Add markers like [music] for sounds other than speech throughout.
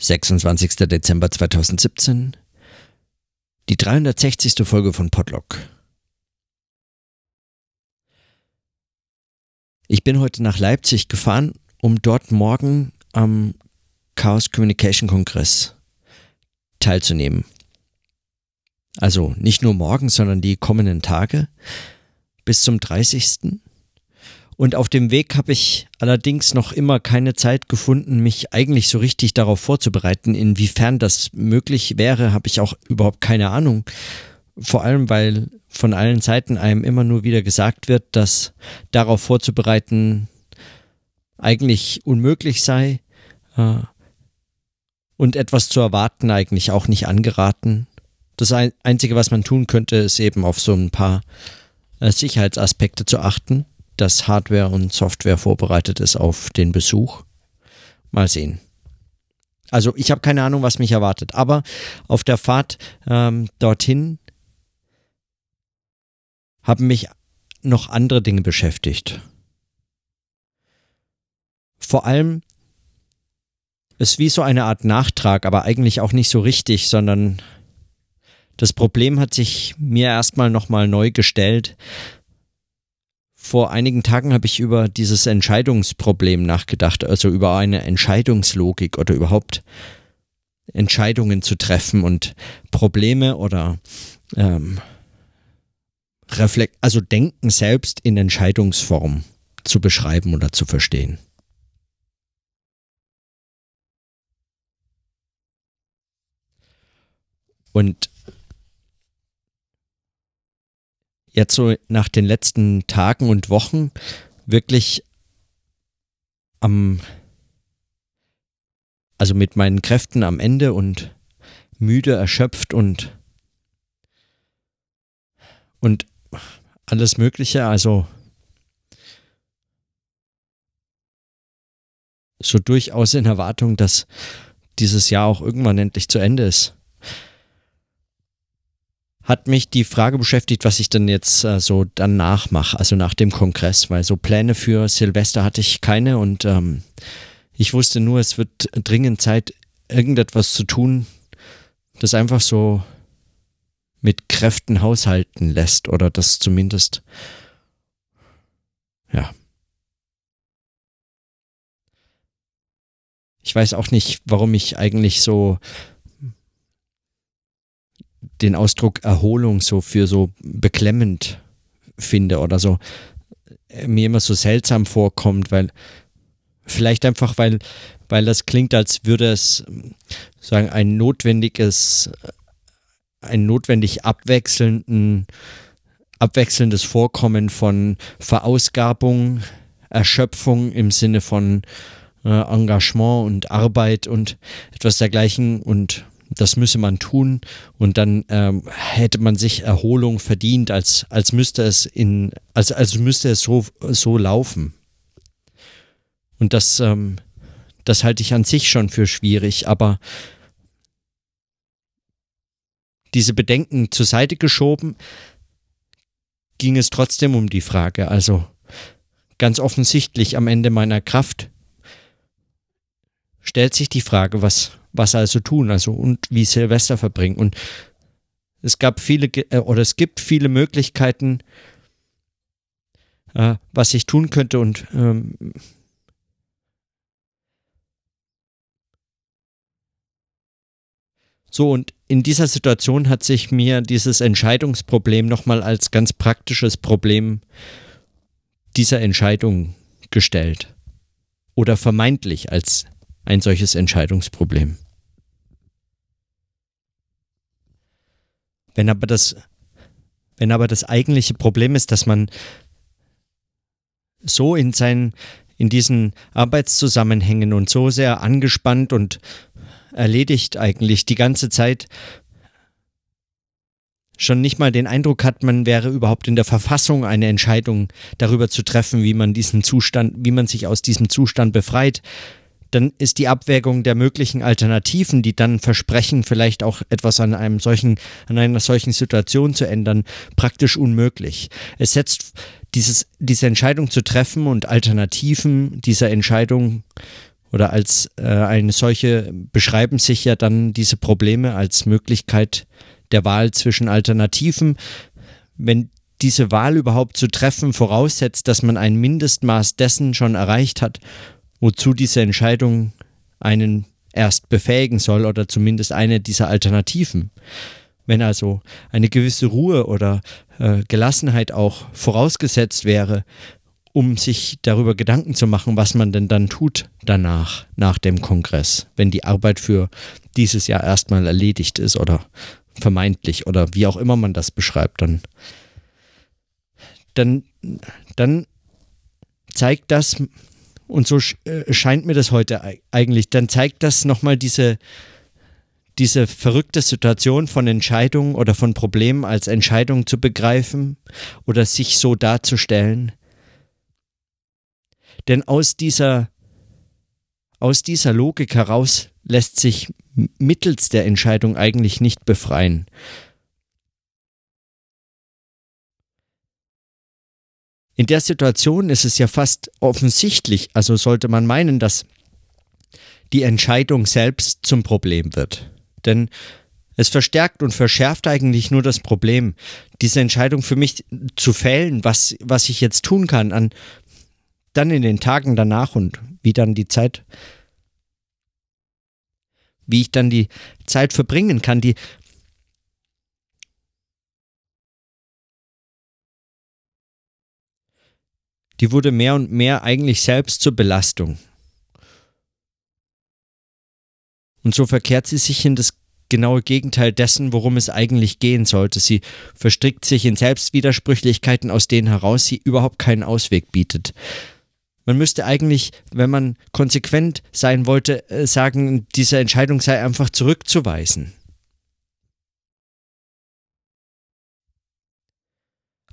26. Dezember 2017, die 360. Folge von Podlock. Ich bin heute nach Leipzig gefahren, um dort morgen am Chaos Communication Kongress teilzunehmen. Also nicht nur morgen, sondern die kommenden Tage bis zum 30. Und auf dem Weg habe ich allerdings noch immer keine Zeit gefunden, mich eigentlich so richtig darauf vorzubereiten. Inwiefern das möglich wäre, habe ich auch überhaupt keine Ahnung. Vor allem, weil von allen Seiten einem immer nur wieder gesagt wird, dass darauf vorzubereiten eigentlich unmöglich sei äh, und etwas zu erwarten eigentlich auch nicht angeraten. Das Einzige, was man tun könnte, ist eben auf so ein paar äh, Sicherheitsaspekte zu achten dass Hardware und Software vorbereitet ist auf den Besuch. Mal sehen. Also ich habe keine Ahnung, was mich erwartet. Aber auf der Fahrt ähm, dorthin haben mich noch andere Dinge beschäftigt. Vor allem ist wie so eine Art Nachtrag, aber eigentlich auch nicht so richtig, sondern das Problem hat sich mir erstmal nochmal neu gestellt, vor einigen Tagen habe ich über dieses Entscheidungsproblem nachgedacht, also über eine Entscheidungslogik oder überhaupt Entscheidungen zu treffen und Probleme oder ähm, Reflekt, also Denken selbst in Entscheidungsform zu beschreiben oder zu verstehen. Und jetzt so nach den letzten Tagen und Wochen wirklich am, also mit meinen Kräften am Ende und müde, erschöpft und, und alles Mögliche, also so durchaus in Erwartung, dass dieses Jahr auch irgendwann endlich zu Ende ist hat mich die Frage beschäftigt, was ich denn jetzt äh, so danach mache, also nach dem Kongress, weil so Pläne für Silvester hatte ich keine und ähm, ich wusste nur, es wird dringend Zeit, irgendetwas zu tun, das einfach so mit Kräften haushalten lässt oder das zumindest, ja. Ich weiß auch nicht, warum ich eigentlich so den Ausdruck Erholung so für so beklemmend finde oder so äh, mir immer so seltsam vorkommt, weil vielleicht einfach, weil, weil das klingt, als würde es sagen, ein notwendiges, ein notwendig abwechselnden, abwechselndes Vorkommen von Verausgabung, Erschöpfung im Sinne von äh, Engagement und Arbeit und etwas dergleichen und das müsse man tun und dann ähm, hätte man sich Erholung verdient, als, als müsste es in, als, als müsste es so, so laufen. Und das, ähm, das halte ich an sich schon für schwierig, aber diese Bedenken zur Seite geschoben, ging es trotzdem um die Frage. Also ganz offensichtlich am Ende meiner Kraft stellt sich die Frage, was, was also tun, also und wie Silvester verbringen. Und es gab viele äh, oder es gibt viele Möglichkeiten, äh, was ich tun könnte und ähm, So, und in dieser Situation hat sich mir dieses Entscheidungsproblem nochmal als ganz praktisches Problem dieser Entscheidung gestellt. Oder vermeintlich als ein solches Entscheidungsproblem. Wenn aber das, wenn aber das eigentliche Problem ist, dass man so in seinen, in diesen Arbeitszusammenhängen und so sehr angespannt und erledigt eigentlich die ganze Zeit schon nicht mal den Eindruck hat, man wäre überhaupt in der Verfassung, eine Entscheidung darüber zu treffen, wie man diesen Zustand, wie man sich aus diesem Zustand befreit, dann ist die Abwägung der möglichen Alternativen, die dann versprechen, vielleicht auch etwas an einem solchen, an einer solchen Situation zu ändern, praktisch unmöglich. Es setzt dieses, diese Entscheidung zu treffen und Alternativen dieser Entscheidung oder als äh, eine solche beschreiben sich ja dann diese Probleme als Möglichkeit der Wahl zwischen Alternativen. Wenn diese Wahl überhaupt zu treffen voraussetzt, dass man ein Mindestmaß dessen schon erreicht hat, wozu diese Entscheidung einen erst befähigen soll oder zumindest eine dieser Alternativen. Wenn also eine gewisse Ruhe oder äh, Gelassenheit auch vorausgesetzt wäre, um sich darüber Gedanken zu machen, was man denn dann tut danach, nach dem Kongress, wenn die Arbeit für dieses Jahr erstmal erledigt ist oder vermeintlich oder wie auch immer man das beschreibt, dann, dann, dann zeigt das, und so äh, scheint mir das heute eigentlich, dann zeigt das nochmal diese, diese verrückte Situation von Entscheidungen oder von Problemen als Entscheidung zu begreifen oder sich so darzustellen, denn aus dieser, aus dieser Logik heraus lässt sich mittels der Entscheidung eigentlich nicht befreien. In der Situation ist es ja fast offensichtlich, also sollte man meinen, dass die Entscheidung selbst zum Problem wird. Denn es verstärkt und verschärft eigentlich nur das Problem, diese Entscheidung für mich zu fällen, was, was ich jetzt tun kann, an dann in den Tagen danach und wie dann die Zeit, wie ich dann die Zeit verbringen kann, die die wurde mehr und mehr eigentlich selbst zur Belastung. Und so verkehrt sie sich in das genaue Gegenteil dessen, worum es eigentlich gehen sollte. Sie verstrickt sich in Selbstwidersprüchlichkeiten, aus denen heraus sie überhaupt keinen Ausweg bietet. Man müsste eigentlich, wenn man konsequent sein wollte, äh, sagen, diese Entscheidung sei einfach zurückzuweisen.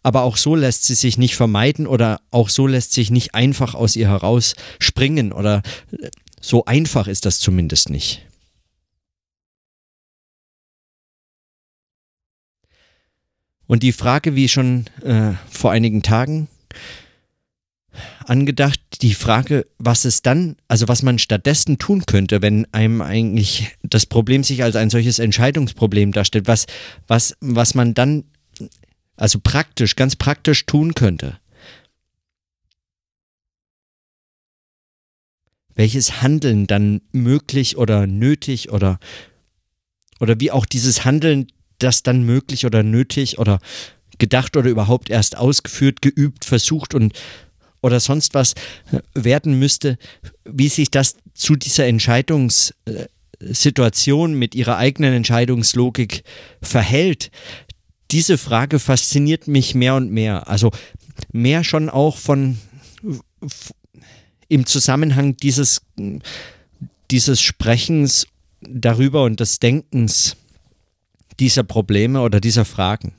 Aber auch so lässt sie sich nicht vermeiden oder auch so lässt sich nicht einfach aus ihr heraus springen oder äh, so einfach ist das zumindest nicht. Und die Frage, wie schon äh, vor einigen Tagen angedacht, die Frage, was es dann, also was man stattdessen tun könnte, wenn einem eigentlich das Problem sich als ein solches Entscheidungsproblem darstellt, was, was, was man dann, also praktisch, ganz praktisch tun könnte. Welches Handeln dann möglich oder nötig oder, oder wie auch dieses Handeln, das dann möglich oder nötig oder gedacht oder überhaupt erst ausgeführt, geübt, versucht und oder sonst was äh, werden müsste, wie sich das zu dieser Entscheidungssituation mit ihrer eigenen Entscheidungslogik verhält. Diese Frage fasziniert mich mehr und mehr. Also mehr schon auch von im Zusammenhang dieses, dieses Sprechens darüber und des Denkens dieser Probleme oder dieser Fragen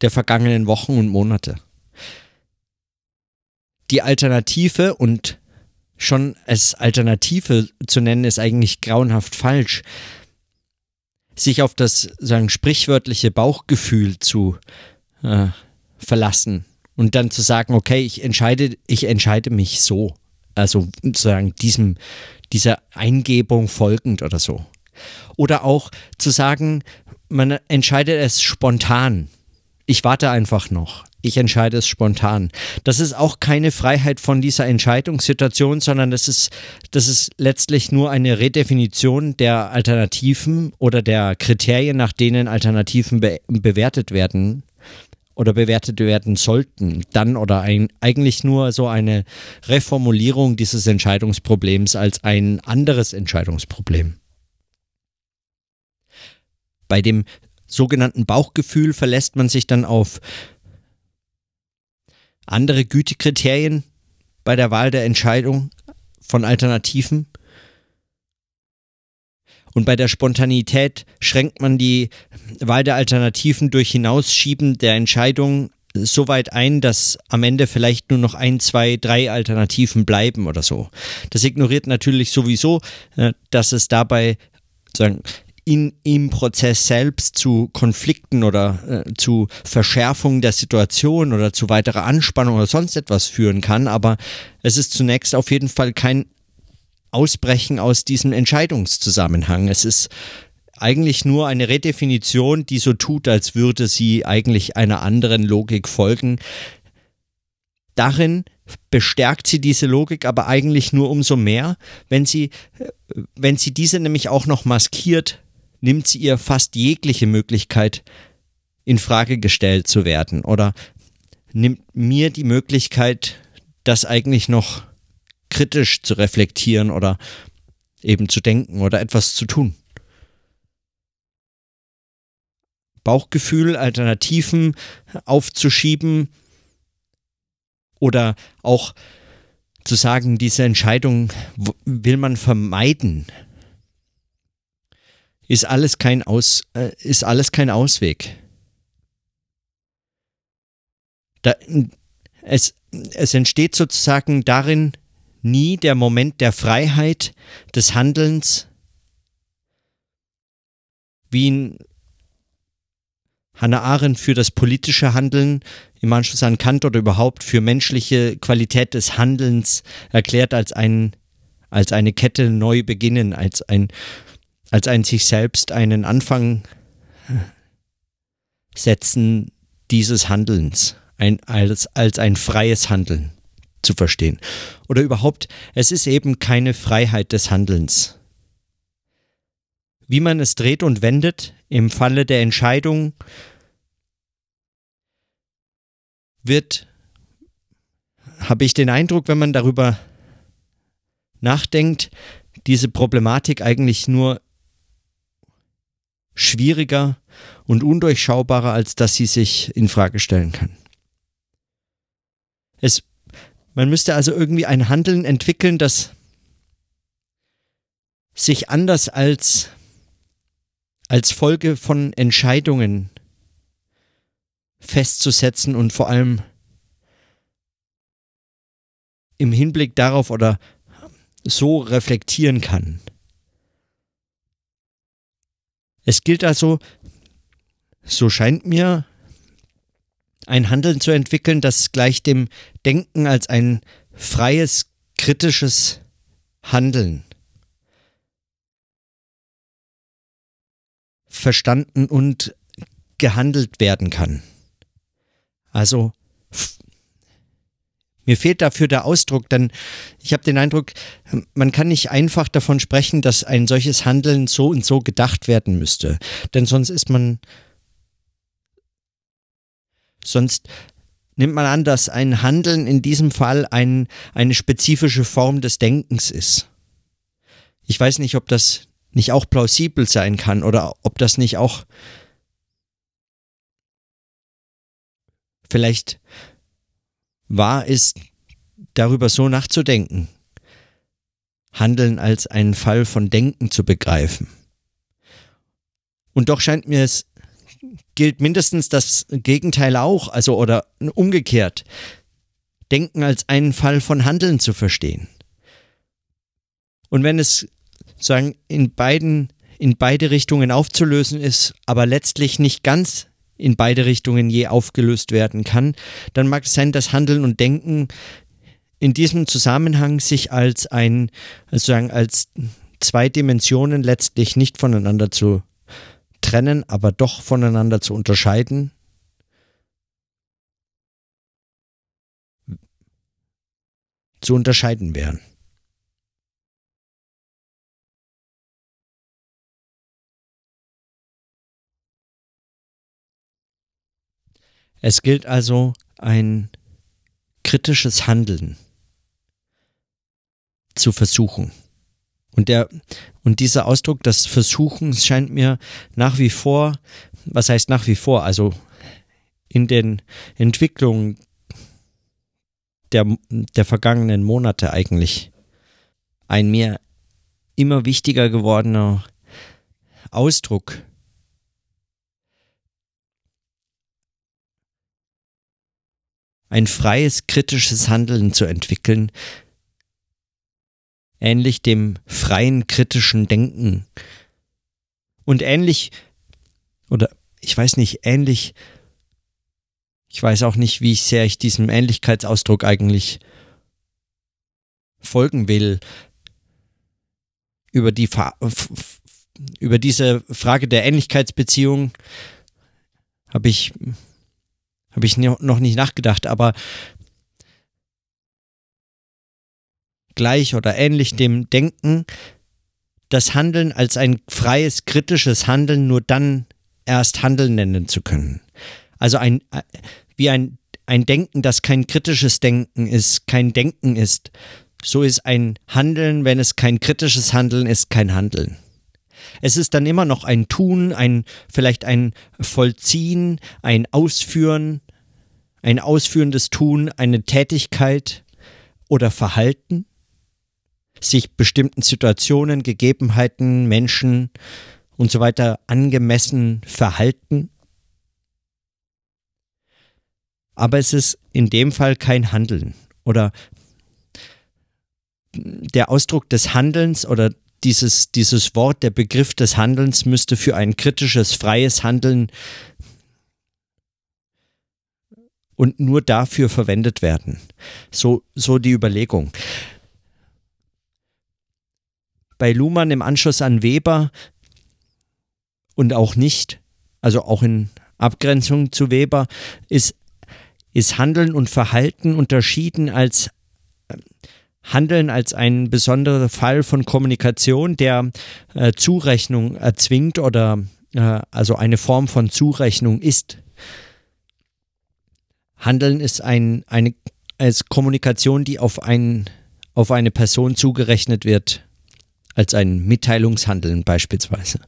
der vergangenen Wochen und Monate die Alternative und schon als Alternative zu nennen, ist eigentlich grauenhaft falsch. Sich auf das sagen sprichwörtliche Bauchgefühl zu äh, verlassen und dann zu sagen, okay, ich entscheide, ich entscheide mich so, also sozusagen diesem dieser Eingebung folgend oder so. Oder auch zu sagen, man entscheidet es spontan. Ich warte einfach noch ich entscheide es spontan. Das ist auch keine Freiheit von dieser Entscheidungssituation, sondern das ist, das ist letztlich nur eine Redefinition der Alternativen oder der Kriterien, nach denen Alternativen be bewertet werden oder bewertet werden sollten. Dann oder ein, eigentlich nur so eine Reformulierung dieses Entscheidungsproblems als ein anderes Entscheidungsproblem. Bei dem sogenannten Bauchgefühl verlässt man sich dann auf andere Gütekriterien bei der Wahl der Entscheidung von Alternativen. Und bei der Spontanität schränkt man die Wahl der Alternativen durch Hinausschieben der Entscheidung so weit ein, dass am Ende vielleicht nur noch ein, zwei, drei Alternativen bleiben oder so. Das ignoriert natürlich sowieso, äh, dass es dabei sagen, in, im Prozess selbst zu Konflikten oder äh, zu Verschärfung der Situation oder zu weiterer Anspannung oder sonst etwas führen kann. Aber es ist zunächst auf jeden Fall kein Ausbrechen aus diesem Entscheidungszusammenhang. Es ist eigentlich nur eine Redefinition, die so tut, als würde sie eigentlich einer anderen Logik folgen. Darin bestärkt sie diese Logik aber eigentlich nur umso mehr, wenn sie, wenn sie diese nämlich auch noch maskiert, nimmt sie ihr fast jegliche Möglichkeit in Frage gestellt zu werden oder nimmt mir die Möglichkeit, das eigentlich noch kritisch zu reflektieren oder eben zu denken oder etwas zu tun. Bauchgefühl, Alternativen aufzuschieben oder auch zu sagen, diese Entscheidung will man vermeiden, ist alles kein, Aus, äh, ist alles kein Ausweg. Da, es, es entsteht sozusagen darin nie der Moment der Freiheit des Handelns, wie ihn Hannah Arendt für das politische Handeln im Anschluss an Kant oder überhaupt für menschliche Qualität des Handelns erklärt als ein als eine Kette neu beginnen, als ein als ein sich selbst einen Anfang setzen dieses Handelns, ein, als, als ein freies Handeln zu verstehen. Oder überhaupt, es ist eben keine Freiheit des Handelns. Wie man es dreht und wendet, im Falle der Entscheidung wird, habe ich den Eindruck, wenn man darüber nachdenkt, diese Problematik eigentlich nur schwieriger und undurchschaubarer, als dass sie sich in Frage stellen kann. Es, man müsste also irgendwie ein Handeln entwickeln, das sich anders als, als Folge von Entscheidungen festzusetzen und vor allem im Hinblick darauf oder so reflektieren kann. Es gilt also, so scheint mir, ein Handeln zu entwickeln, das gleich dem Denken als ein freies, kritisches Handeln verstanden und gehandelt werden kann. Also mir fehlt dafür der Ausdruck, denn ich habe den Eindruck, man kann nicht einfach davon sprechen, dass ein solches Handeln so und so gedacht werden müsste. Denn sonst ist man. Sonst nimmt man an, dass ein Handeln in diesem Fall ein, eine spezifische Form des Denkens ist. Ich weiß nicht, ob das nicht auch plausibel sein kann oder ob das nicht auch vielleicht wahr ist, darüber so nachzudenken, Handeln als einen Fall von Denken zu begreifen. Und doch scheint mir es gilt mindestens das Gegenteil auch, also oder umgekehrt, Denken als einen Fall von Handeln zu verstehen. Und wenn es sagen in beiden in beide Richtungen aufzulösen ist, aber letztlich nicht ganz in beide Richtungen je aufgelöst werden kann, dann mag es sein, dass Handeln und Denken in diesem Zusammenhang sich als ein, sozusagen als zwei Dimensionen letztlich nicht voneinander zu trennen, aber doch voneinander zu unterscheiden. zu unterscheiden wären. Es gilt also ein kritisches Handeln zu versuchen. Und, der, und dieser Ausdruck des Versuchens scheint mir nach wie vor, was heißt nach wie vor, also in den Entwicklungen der, der vergangenen Monate eigentlich ein mir immer wichtiger gewordener Ausdruck ein freies, kritisches Handeln zu entwickeln, ähnlich dem freien, kritischen Denken. Und ähnlich, oder ich weiß nicht, ähnlich, ich weiß auch nicht, wie sehr ich diesem Ähnlichkeitsausdruck eigentlich folgen will. über die über diese Frage der Ähnlichkeitsbeziehung habe ich habe ich noch nicht nachgedacht, aber gleich oder ähnlich dem Denken, das Handeln als ein freies, kritisches Handeln nur dann erst Handeln nennen zu können. Also ein, wie ein, ein Denken, das kein kritisches Denken ist, kein Denken ist, so ist ein Handeln, wenn es kein kritisches Handeln ist, kein Handeln. Es ist dann immer noch ein Tun, ein vielleicht ein Vollziehen, ein Ausführen, ein ausführendes Tun, eine Tätigkeit oder Verhalten, sich bestimmten Situationen, Gegebenheiten, Menschen und so weiter angemessen verhalten. Aber es ist in dem Fall kein Handeln oder der Ausdruck des Handelns oder dieses, dieses Wort, der Begriff des Handelns müsste für ein kritisches, freies Handeln und nur dafür verwendet werden. So, so die Überlegung. Bei Luhmann im Anschluss an Weber und auch nicht, also auch in Abgrenzung zu Weber, ist, ist Handeln und Verhalten unterschieden als Handeln als ein besonderer Fall von Kommunikation, der äh, Zurechnung erzwingt oder äh, also eine Form von Zurechnung ist. Handeln ist ein, eine als Kommunikation, die auf, ein, auf eine Person zugerechnet wird, als ein Mitteilungshandeln beispielsweise.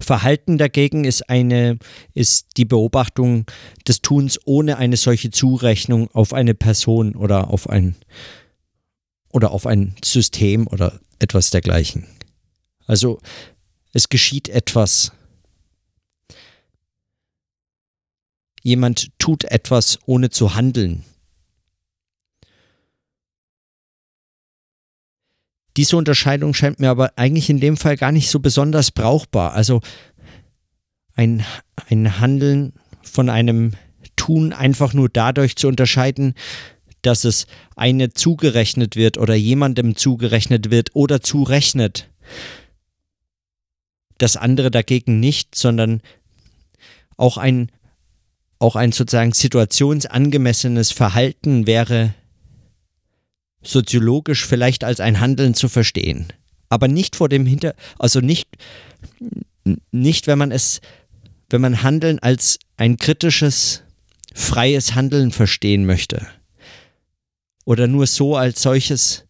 Verhalten dagegen ist eine, ist die Beobachtung des Tuns ohne eine solche Zurechnung auf eine Person oder auf ein, oder auf ein System oder etwas dergleichen. Also es geschieht etwas. Jemand tut etwas ohne zu handeln. Diese Unterscheidung scheint mir aber eigentlich in dem Fall gar nicht so besonders brauchbar. Also ein, ein Handeln von einem Tun einfach nur dadurch zu unterscheiden, dass es eine zugerechnet wird oder jemandem zugerechnet wird oder zurechnet. Das andere dagegen nicht, sondern auch ein, auch ein sozusagen situationsangemessenes Verhalten wäre soziologisch vielleicht als ein Handeln zu verstehen. Aber nicht vor dem Hinter, also nicht, nicht wenn man es, wenn man Handeln als ein kritisches, freies Handeln verstehen möchte oder nur so als solches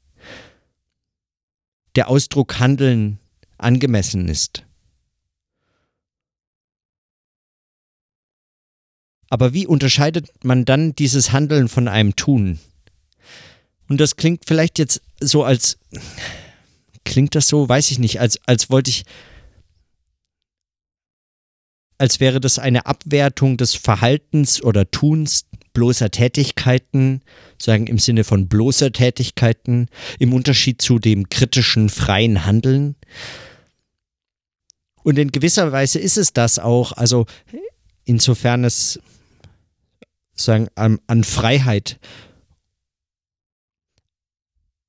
der Ausdruck Handeln angemessen ist. Aber wie unterscheidet man dann dieses Handeln von einem Tun? Und das klingt vielleicht jetzt so als, klingt das so, weiß ich nicht, als, als wollte ich, als wäre das eine Abwertung des Verhaltens oder Tuns bloßer Tätigkeiten, sagen im Sinne von bloßer Tätigkeiten, im Unterschied zu dem kritischen freien Handeln. Und in gewisser Weise ist es das auch, also insofern es sagen an, an Freiheit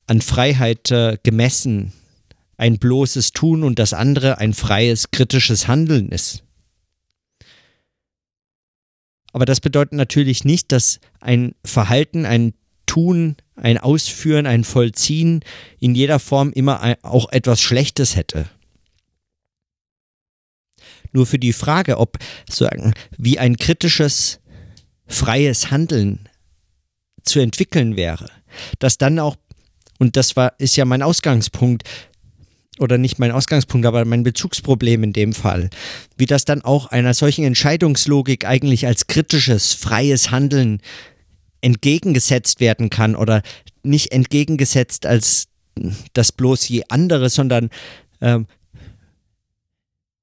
an Freiheit äh, gemessen ein bloßes Tun und das andere ein freies kritisches Handeln ist. Aber das bedeutet natürlich nicht, dass ein Verhalten, ein Tun, ein Ausführen, ein Vollziehen in jeder Form immer auch etwas Schlechtes hätte. Nur für die Frage, ob sagen, wie ein kritisches, freies Handeln zu entwickeln wäre, das dann auch, und das war, ist ja mein Ausgangspunkt, oder nicht mein Ausgangspunkt, aber mein Bezugsproblem in dem Fall, wie das dann auch einer solchen Entscheidungslogik eigentlich als kritisches, freies Handeln entgegengesetzt werden kann oder nicht entgegengesetzt als das bloß je andere, sondern äh,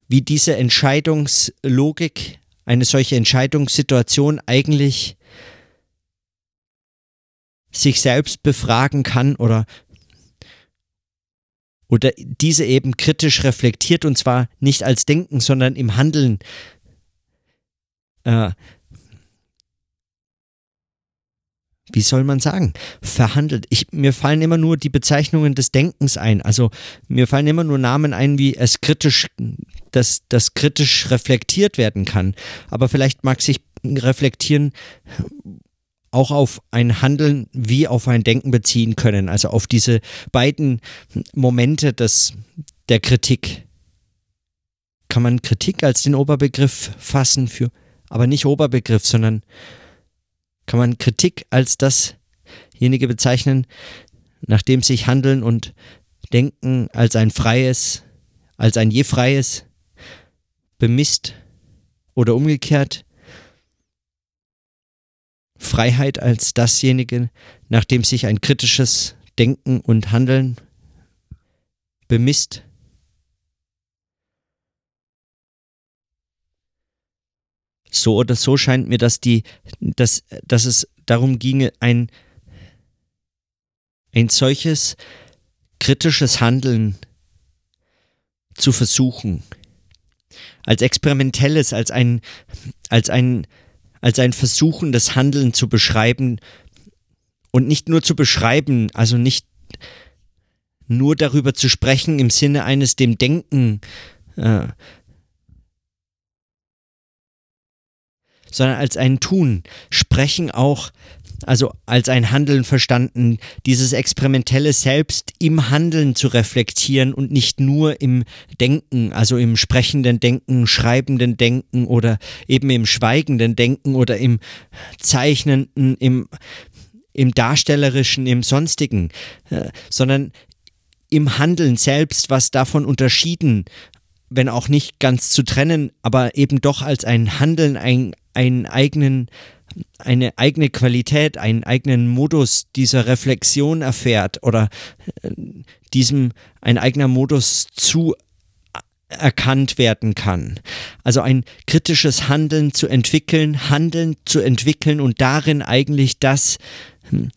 wie diese Entscheidungslogik, eine solche Entscheidungssituation eigentlich sich selbst befragen kann oder oder diese eben kritisch reflektiert und zwar nicht als Denken, sondern im Handeln äh, wie soll man sagen, verhandelt. Ich, mir fallen immer nur die Bezeichnungen des Denkens ein. Also mir fallen immer nur Namen ein, wie es kritisch, dass das kritisch reflektiert werden kann. Aber vielleicht mag sich reflektieren auch auf ein Handeln wie auf ein Denken beziehen können. Also auf diese beiden Momente des, der Kritik. Kann man Kritik als den Oberbegriff fassen für, aber nicht Oberbegriff, sondern kann man Kritik als dasjenige bezeichnen, nachdem sich Handeln und Denken als ein freies, als ein je freies bemisst oder umgekehrt. Freiheit als dasjenige, nachdem sich ein kritisches Denken und Handeln bemisst So oder so scheint mir, dass die, dass, dass es darum ginge, ein, ein solches kritisches Handeln zu versuchen. Als experimentelles, als ein, als ein, als ein versuchendes Handeln zu beschreiben und nicht nur zu beschreiben, also nicht nur darüber zu sprechen im Sinne eines dem Denken äh, sondern als ein Tun. Sprechen auch, also als ein Handeln verstanden, dieses experimentelle Selbst im Handeln zu reflektieren und nicht nur im Denken, also im sprechenden Denken, schreibenden Denken oder eben im schweigenden Denken oder im zeichnenden, im, im darstellerischen, im sonstigen, äh, sondern im Handeln selbst, was davon unterschieden wenn auch nicht ganz zu trennen, aber eben doch als ein Handeln, ein, einen eigenen, eine eigene Qualität, einen eigenen Modus dieser Reflexion erfährt oder äh, diesem ein eigener Modus zu erkannt werden kann. Also ein kritisches Handeln zu entwickeln, Handeln zu entwickeln und darin eigentlich das hm,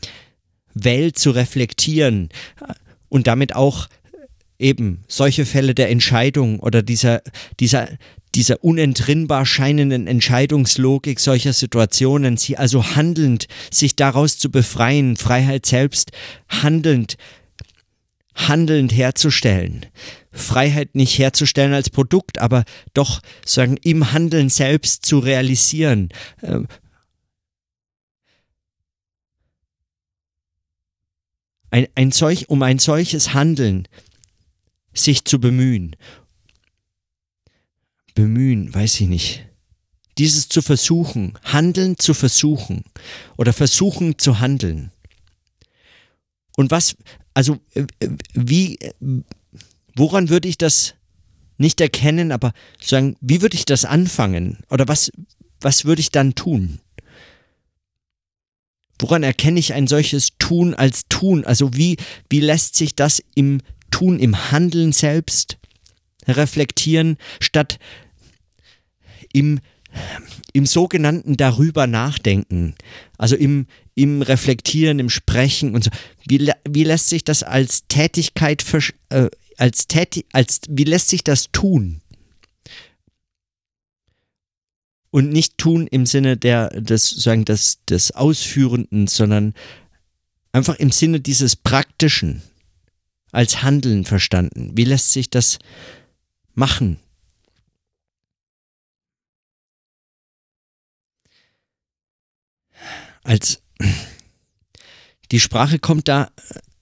Welt zu reflektieren und damit auch eben solche Fälle der Entscheidung oder dieser, dieser, dieser unentrinnbar scheinenden Entscheidungslogik solcher Situationen, sie also handelnd sich daraus zu befreien, Freiheit selbst handelnd, handelnd herzustellen. Freiheit nicht herzustellen als Produkt, aber doch sagen im Handeln selbst zu realisieren. Ähm, ein, ein solch, um ein solches Handeln sich zu bemühen bemühen, weiß ich nicht. Dieses zu versuchen, handeln zu versuchen oder versuchen zu handeln. Und was, also äh, wie, woran würde ich das nicht erkennen, aber sagen, wie würde ich das anfangen? Oder was, was würde ich dann tun? Woran erkenne ich ein solches Tun als Tun? Also wie, wie lässt sich das im Tun, im Handeln selbst reflektieren, statt im, im sogenannten darüber nachdenken, also im, im Reflektieren, im Sprechen und so. Wie, wie lässt sich das als Tätigkeit, äh, als Täti als, wie lässt sich das tun? Und nicht tun im Sinne der, des, sagen, des, des Ausführenden, sondern einfach im Sinne dieses Praktischen, als Handeln verstanden. Wie lässt sich das machen? als die Sprache kommt da,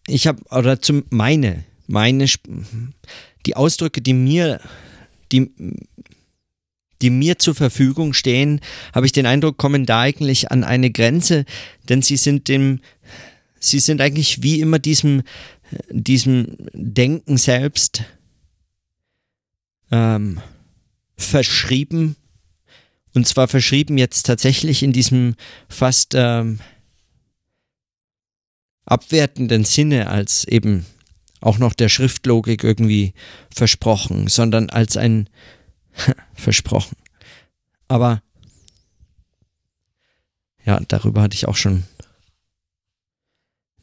ich habe, oder zum meine, meine, die Ausdrücke, die mir, die, die mir zur Verfügung stehen, habe ich den Eindruck, kommen da eigentlich an eine Grenze, denn sie sind dem, sie sind eigentlich wie immer diesem, diesem Denken selbst ähm, verschrieben und zwar verschrieben jetzt tatsächlich in diesem fast ähm, abwertenden Sinne als eben auch noch der Schriftlogik irgendwie versprochen, sondern als ein [laughs] versprochen. Aber ja, darüber hatte ich auch schon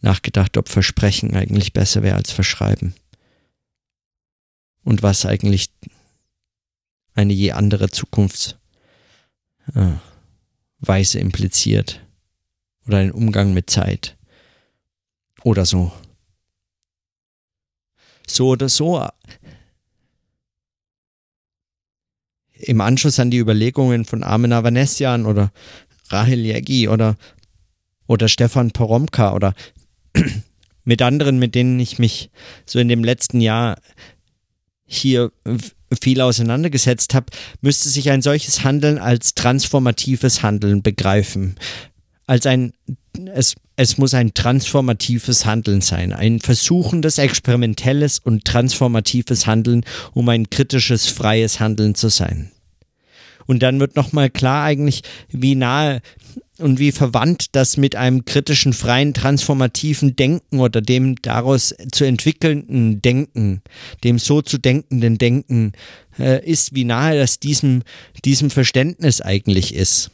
nachgedacht, ob Versprechen eigentlich besser wäre als Verschreiben. Und was eigentlich eine je andere Zukunfts- äh, impliziert oder einen Umgang mit Zeit. Oder so. So oder so. Im Anschluss an die Überlegungen von Armen Avanesian oder Rahel Jägi oder, oder Stefan Poromka oder [clears throat] mit anderen, mit denen ich mich so in dem letzten Jahr hier viel auseinandergesetzt habe, müsste sich ein solches Handeln als transformatives Handeln begreifen. Als ein, es, es muss ein transformatives Handeln sein, ein versuchendes, experimentelles und transformatives Handeln, um ein kritisches, freies Handeln zu sein. Und dann wird nochmal klar eigentlich, wie nahe und wie verwandt das mit einem kritischen, freien, transformativen Denken oder dem daraus zu entwickelnden Denken, dem so zu denkenden Denken äh, ist, wie nahe das diesem, diesem Verständnis eigentlich ist.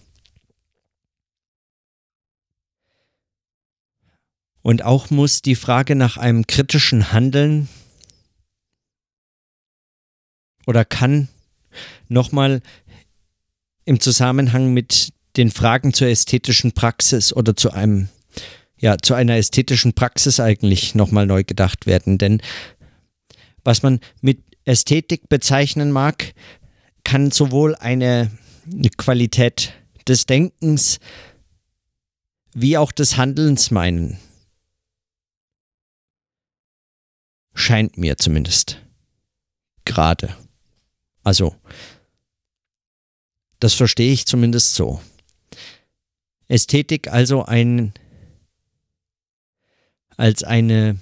Und auch muss die Frage nach einem kritischen Handeln oder kann nochmal im Zusammenhang mit den Fragen zur ästhetischen Praxis oder zu einem, ja, zu einer ästhetischen Praxis eigentlich nochmal neu gedacht werden. Denn was man mit Ästhetik bezeichnen mag, kann sowohl eine Qualität des Denkens wie auch des Handelns meinen. Scheint mir zumindest. Gerade. Also, das verstehe ich zumindest so. Ästhetik also ein als eine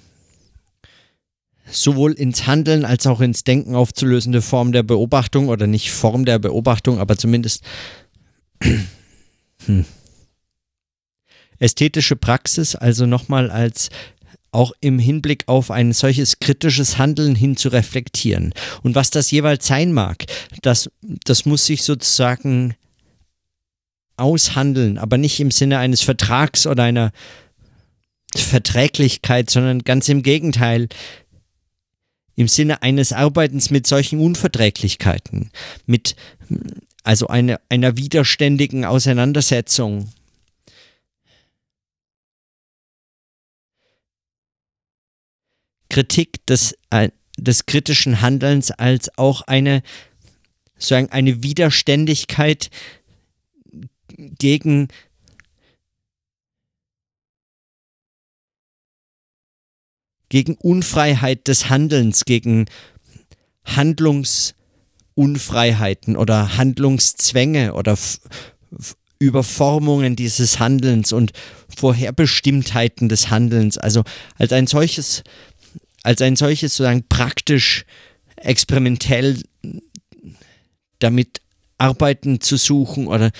sowohl ins Handeln als auch ins Denken aufzulösende Form der Beobachtung oder nicht Form der Beobachtung, aber zumindest [clears throat] hm. ästhetische Praxis, also nochmal als auch im Hinblick auf ein solches kritisches Handeln hin zu reflektieren. Und was das jeweils sein mag, das, das muss sich sozusagen aushandeln, aber nicht im Sinne eines Vertrags oder einer Verträglichkeit, sondern ganz im Gegenteil, im Sinne eines Arbeitens mit solchen Unverträglichkeiten, mit also eine, einer widerständigen Auseinandersetzung. Kritik des, äh, des kritischen Handelns als auch eine, sagen, eine Widerständigkeit gegen gegen Unfreiheit des Handelns, gegen Handlungsunfreiheiten oder Handlungszwänge oder Überformungen dieses Handelns und Vorherbestimmtheiten des Handelns. Also als ein solches, als ein solches sozusagen praktisch experimentell damit arbeiten zu suchen oder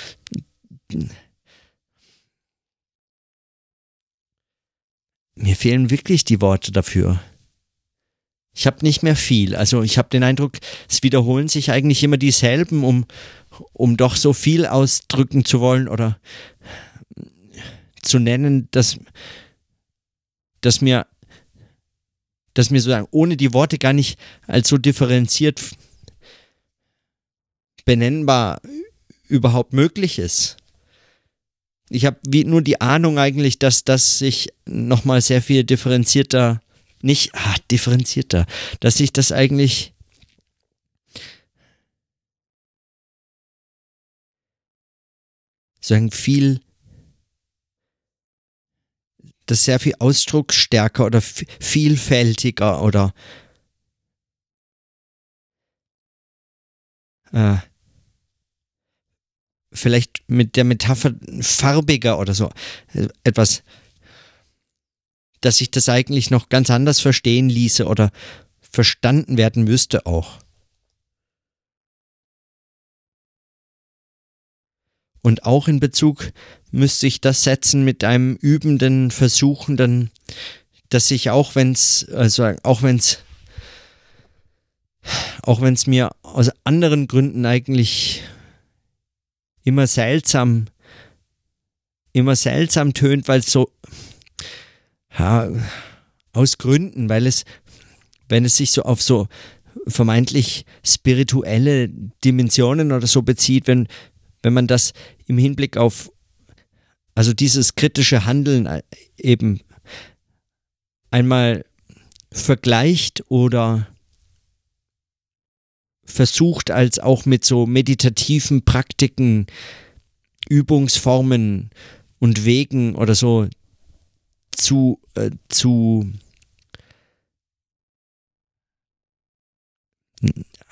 mir fehlen wirklich die Worte dafür. Ich habe nicht mehr viel. Also ich habe den Eindruck, es wiederholen sich eigentlich immer dieselben, um, um doch so viel ausdrücken zu wollen oder zu nennen, dass, dass mir dass mir sozusagen ohne die Worte gar nicht als so differenziert benennbar überhaupt möglich ist. Ich habe nur die Ahnung eigentlich, dass das sich nochmal sehr viel differenzierter, nicht ah, differenzierter, dass sich das eigentlich sagen viel das sehr viel ausdrucksstärker oder vielfältiger oder äh, vielleicht mit der Metapher farbiger oder so etwas, dass sich das eigentlich noch ganz anders verstehen ließe oder verstanden werden müsste auch. Und auch in Bezug müsste ich das setzen mit einem übenden, versuchenden, dass ich auch wenn es, also auch wenn es, auch wenn es mir aus anderen Gründen eigentlich immer seltsam, immer seltsam tönt, weil es so, ja, aus Gründen, weil es, wenn es sich so auf so vermeintlich spirituelle Dimensionen oder so bezieht, wenn, wenn man das im Hinblick auf also dieses kritische Handeln äh, eben einmal vergleicht oder versucht als auch mit so meditativen Praktiken, Übungsformen und Wegen oder so zu, äh, zu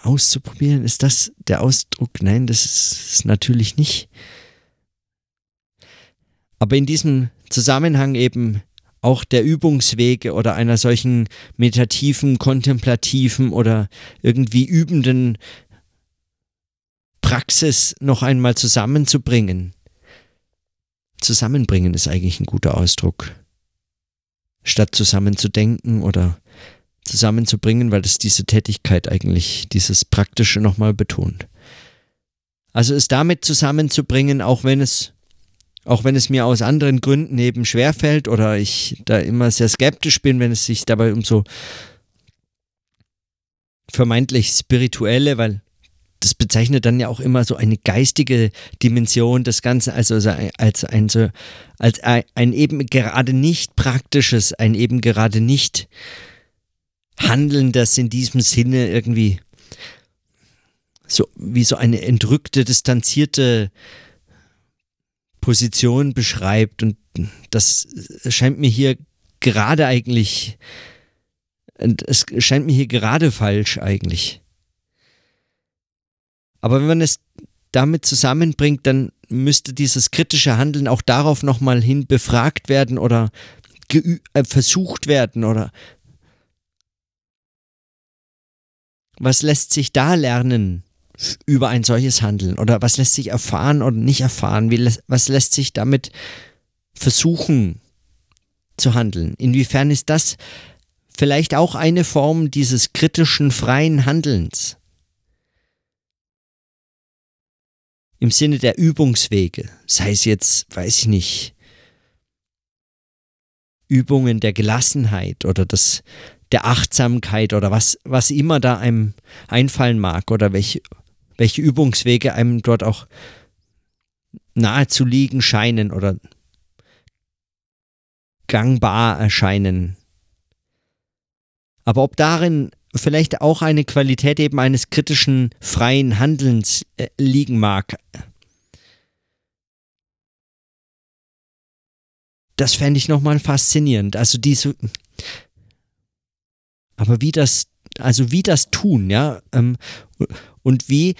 auszuprobieren. Ist das der Ausdruck? Nein, das ist natürlich nicht. Aber in diesem Zusammenhang eben auch der Übungswege oder einer solchen meditativen, kontemplativen oder irgendwie übenden Praxis noch einmal zusammenzubringen. Zusammenbringen ist eigentlich ein guter Ausdruck. Statt zusammenzudenken oder zusammenzubringen, weil das diese Tätigkeit eigentlich, dieses Praktische nochmal betont. Also es damit zusammenzubringen, auch wenn es auch wenn es mir aus anderen Gründen eben schwerfällt oder ich da immer sehr skeptisch bin, wenn es sich dabei um so vermeintlich spirituelle, weil das bezeichnet dann ja auch immer so eine geistige Dimension des Ganzen, also als ein, so, als ein eben gerade nicht praktisches, ein eben gerade nicht Handeln, das in diesem Sinne irgendwie so wie so eine entrückte, distanzierte Position beschreibt. Und das scheint mir hier gerade eigentlich, es scheint mir hier gerade falsch eigentlich. Aber wenn man es damit zusammenbringt, dann müsste dieses kritische Handeln auch darauf nochmal hin befragt werden oder äh, versucht werden oder was lässt sich da lernen? über ein solches Handeln? Oder was lässt sich erfahren oder nicht erfahren? Wie, was lässt sich damit versuchen zu handeln? Inwiefern ist das vielleicht auch eine Form dieses kritischen, freien Handelns? Im Sinne der Übungswege, sei es jetzt, weiß ich nicht, Übungen der Gelassenheit oder des, der Achtsamkeit oder was, was immer da einem einfallen mag oder welche welche Übungswege einem dort auch nahe zu liegen scheinen oder gangbar erscheinen. Aber ob darin vielleicht auch eine Qualität eben eines kritischen, freien Handelns äh, liegen mag, das fände ich nochmal faszinierend. Also diese, aber wie das, also wie das tun, ja, ähm, und wie,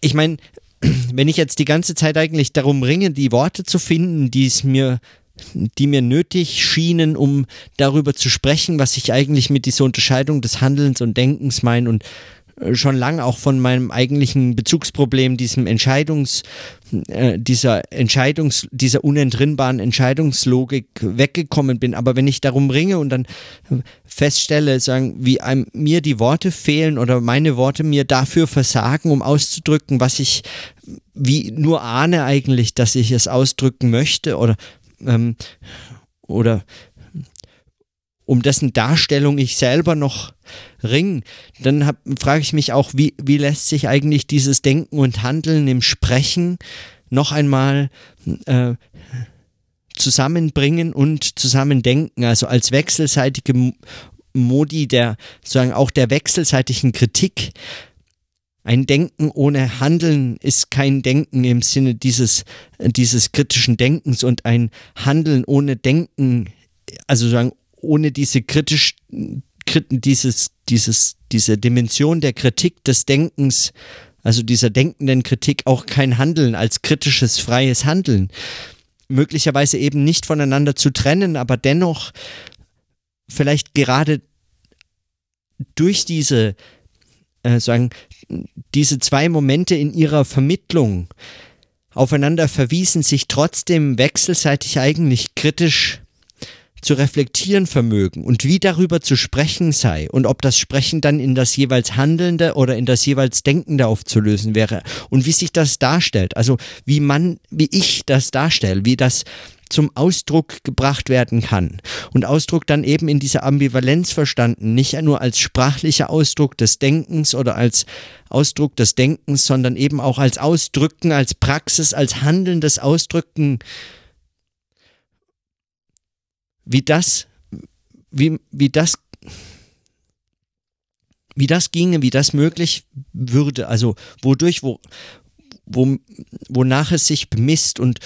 ich meine, [clears throat] wenn ich jetzt die ganze Zeit eigentlich darum ringe, die Worte zu finden, die es mir die mir nötig schienen, um darüber zu sprechen, was ich eigentlich mit dieser Unterscheidung des Handelns und Denkens meine und schon lange auch von meinem eigentlichen Bezugsproblem, diesem Entscheidungs, äh, dieser Entscheidungs, dieser unentrinnbaren Entscheidungslogik weggekommen bin. Aber wenn ich darum ringe und dann feststelle, sagen, wie einem, mir die Worte fehlen oder meine Worte mir dafür versagen, um auszudrücken, was ich wie nur ahne eigentlich, dass ich es ausdrücken möchte oder ähm, oder um dessen Darstellung ich selber noch ring, dann frage ich mich auch, wie, wie lässt sich eigentlich dieses Denken und Handeln im Sprechen noch einmal äh, zusammenbringen und zusammendenken, also als wechselseitige Modi der, sozusagen auch der wechselseitigen Kritik. Ein Denken ohne Handeln ist kein Denken im Sinne dieses, dieses kritischen Denkens und ein Handeln ohne Denken, also sagen ohne diese kritisch, dieses, dieses, diese Dimension der Kritik des Denkens, also dieser denkenden Kritik auch kein Handeln als kritisches, freies Handeln. Möglicherweise eben nicht voneinander zu trennen, aber dennoch vielleicht gerade durch diese, äh, sagen, diese zwei Momente in ihrer Vermittlung aufeinander verwiesen, sich trotzdem wechselseitig eigentlich kritisch zu reflektieren vermögen und wie darüber zu sprechen sei und ob das Sprechen dann in das jeweils Handelnde oder in das jeweils Denkende aufzulösen wäre und wie sich das darstellt, also wie man, wie ich das darstelle, wie das zum Ausdruck gebracht werden kann. Und Ausdruck dann eben in dieser Ambivalenz verstanden, nicht nur als sprachlicher Ausdruck des Denkens oder als Ausdruck des Denkens, sondern eben auch als Ausdrücken, als Praxis, als handelndes Ausdrücken wie das, wie, wie das, wie das ginge, wie das möglich würde, also wodurch, wo, wo, wonach es sich bemisst und,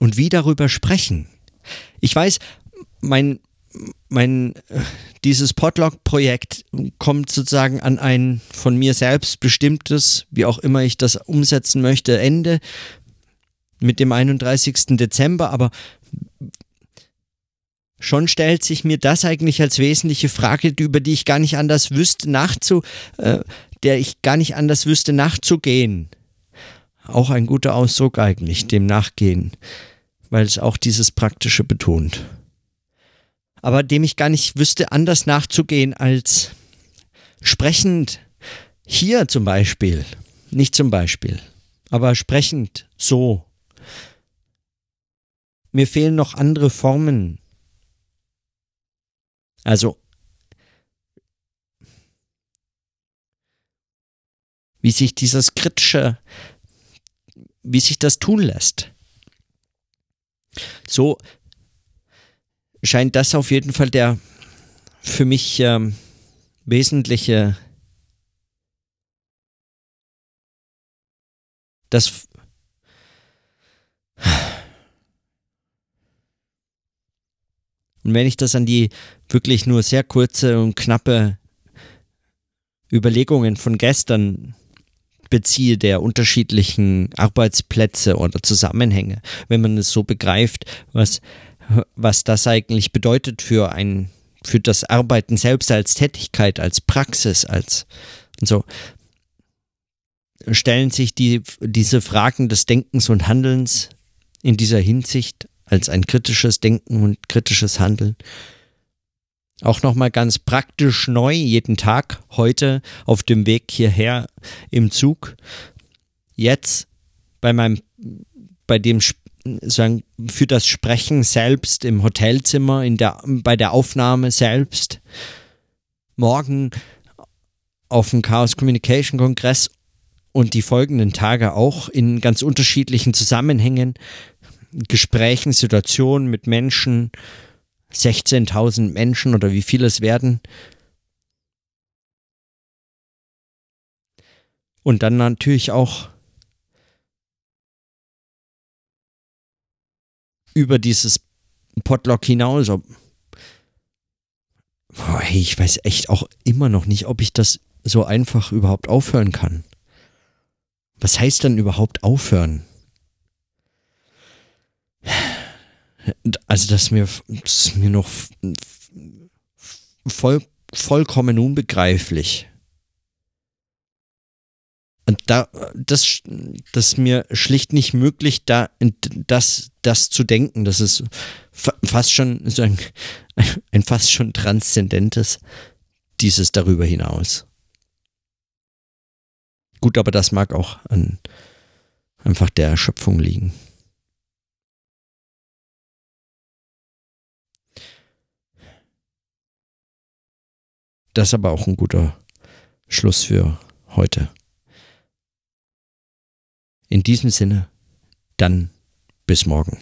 und wie darüber sprechen. Ich weiß, mein, mein, dieses Podlog-Projekt kommt sozusagen an ein von mir selbst bestimmtes, wie auch immer ich das umsetzen möchte, Ende mit dem 31. Dezember, aber schon stellt sich mir das eigentlich als wesentliche Frage, über die ich gar nicht anders wüsste, nachzu, äh, der ich gar nicht anders wüsste, nachzugehen. Auch ein guter Ausdruck eigentlich, dem Nachgehen, weil es auch dieses Praktische betont aber dem ich gar nicht wüsste, anders nachzugehen als sprechend hier zum Beispiel. Nicht zum Beispiel, aber sprechend so. Mir fehlen noch andere Formen. Also, wie sich dieses kritische, wie sich das tun lässt. So scheint das auf jeden Fall der für mich ähm, wesentliche das Und wenn ich das an die wirklich nur sehr kurze und knappe Überlegungen von gestern beziehe, der unterschiedlichen Arbeitsplätze oder Zusammenhänge, wenn man es so begreift, was was das eigentlich bedeutet für ein, für das Arbeiten selbst als Tätigkeit, als Praxis, als so stellen sich die, diese Fragen des Denkens und Handelns in dieser Hinsicht als ein kritisches Denken und kritisches Handeln. Auch nochmal ganz praktisch neu, jeden Tag, heute auf dem Weg hierher im Zug. Jetzt bei meinem, bei dem sagen, für das Sprechen selbst im Hotelzimmer, in der, bei der Aufnahme selbst, morgen auf dem Chaos Communication Kongress und die folgenden Tage auch in ganz unterschiedlichen Zusammenhängen, Gesprächen, Situationen mit Menschen, 16.000 Menschen oder wie viele es werden. Und dann natürlich auch über dieses Potlock hinaus. Boah, hey, ich weiß echt auch immer noch nicht, ob ich das so einfach überhaupt aufhören kann. Was heißt dann überhaupt aufhören? Also, das ist mir, das ist mir noch voll, vollkommen unbegreiflich. Und da, das, das ist mir schlicht nicht möglich, da, das, das zu denken. Das ist fast schon so ein, [laughs] ein fast schon transzendentes, dieses darüber hinaus. Gut, aber das mag auch an einfach der Erschöpfung liegen. Das ist aber auch ein guter Schluss für heute. In diesem Sinne, dann bis morgen.